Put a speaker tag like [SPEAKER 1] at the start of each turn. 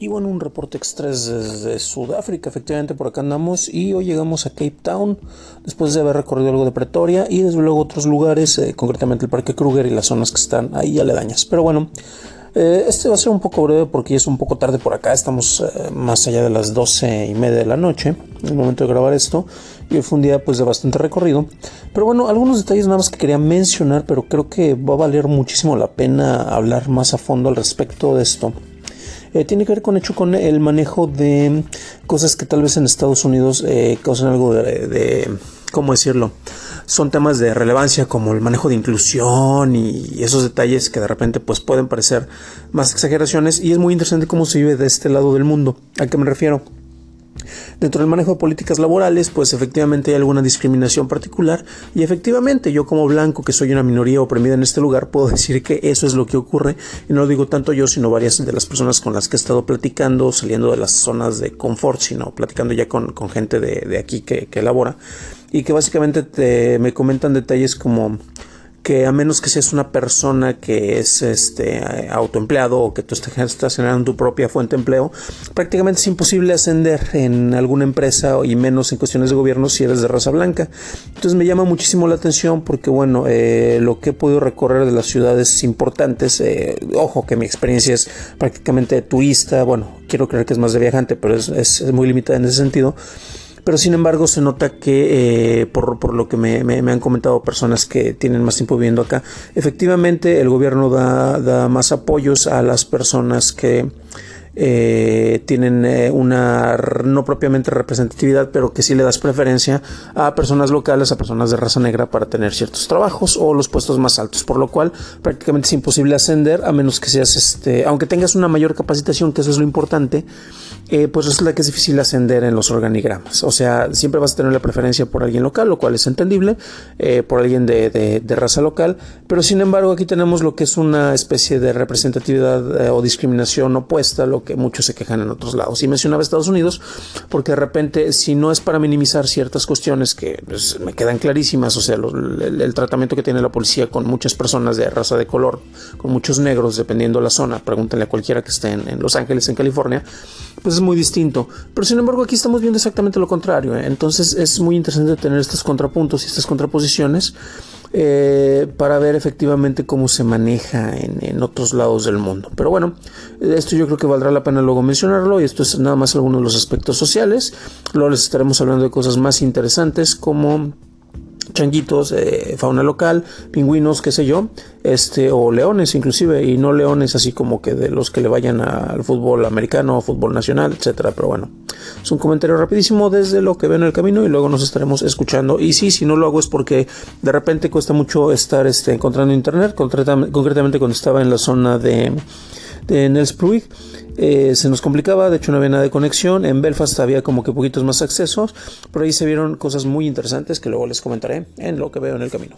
[SPEAKER 1] Y bueno, un reporte express desde Sudáfrica, efectivamente por acá andamos y hoy llegamos a Cape Town después de haber recorrido algo de Pretoria y desde luego otros lugares, eh, concretamente el Parque Kruger y las zonas que están ahí aledañas. Pero bueno, eh, este va a ser un poco breve porque ya es un poco tarde por acá, estamos eh, más allá de las 12 y media de la noche, en el momento de grabar esto, y fue un día pues de bastante recorrido. Pero bueno, algunos detalles nada más que quería mencionar, pero creo que va a valer muchísimo la pena hablar más a fondo al respecto de esto. Eh, tiene que ver con hecho con el manejo de cosas que tal vez en Estados Unidos eh, causan algo de, ¿cómo decirlo? Son temas de relevancia como el manejo de inclusión y esos detalles que de repente pues pueden parecer más exageraciones y es muy interesante cómo se vive de este lado del mundo. ¿A qué me refiero? Dentro del manejo de políticas laborales, pues efectivamente hay alguna discriminación particular. Y efectivamente yo como blanco, que soy una minoría oprimida en este lugar, puedo decir que eso es lo que ocurre. Y no lo digo tanto yo, sino varias de las personas con las que he estado platicando, saliendo de las zonas de confort, sino platicando ya con, gente de, aquí que, que elabora. Y que básicamente me comentan detalles como que a menos que seas una persona que es este autoempleado o que tú estás generando tu propia fuente de empleo, prácticamente es imposible ascender en alguna empresa y menos en cuestiones de gobierno si eres de raza blanca. Entonces me llama muchísimo la atención porque bueno, eh, lo que he podido recorrer de las ciudades importantes, eh, ojo que mi experiencia es prácticamente turista, bueno, quiero creer que es más de viajante, pero es, es muy limitada en ese sentido pero sin embargo se nota que eh, por, lo que me, han comentado personas que tienen más tiempo viviendo acá, efectivamente el gobierno da, da más apoyos a las personas que eh, tienen eh, una no propiamente representatividad, pero que sí le das preferencia a personas locales, a personas de raza negra para tener ciertos trabajos o los puestos más altos, por lo cual prácticamente es imposible ascender a menos que seas, este, aunque tengas una mayor capacitación, que eso es lo importante, eh, pues resulta que es difícil ascender en los organigramas. O sea, siempre vas a tener la preferencia por alguien local, lo cual es entendible, por alguien de, de, raza local, pero sin embargo aquí tenemos lo que es una especie de representatividad o discriminación opuesta, lo que muchos se quejan en otros lados. Y mencionaba Estados Unidos porque de repente, si no es para minimizar ciertas cuestiones que pues, me quedan clarísimas, o sea, el, tratamiento que tiene la policía con muchas personas de raza de color, con muchos negros, dependiendo de la zona, pregúntenle a cualquiera que esté en, Los Ángeles, en California, pues es muy distinto. Pero sin embargo, aquí estamos viendo exactamente lo contrario. ¿eh? Entonces es muy interesante tener estos contrapuntos y estas contraposiciones. Eh, para ver efectivamente cómo se maneja en, otros lados del mundo. Pero bueno, esto yo creo que valdrá la pena luego mencionarlo y esto es nada más algunos de los aspectos sociales. Luego les estaremos hablando de cosas más interesantes como changuitos, fauna local, pingüinos, qué sé yo, este, o leones inclusive, y no leones así como que de los que le vayan al fútbol americano, fútbol nacional, etcétera, pero bueno, es un comentario rapidísimo desde lo que veo en el camino y luego nos estaremos escuchando. Y sí, si no lo hago es porque de repente cuesta mucho estar este, encontrando internet, concretamente cuando estaba en la zona de, de Nelsprui eh, se nos complicaba, de hecho no había nada de conexión, en Belfast había como que poquitos más accesos, por ahí se vieron cosas muy interesantes que luego les comentaré en lo que veo en el camino.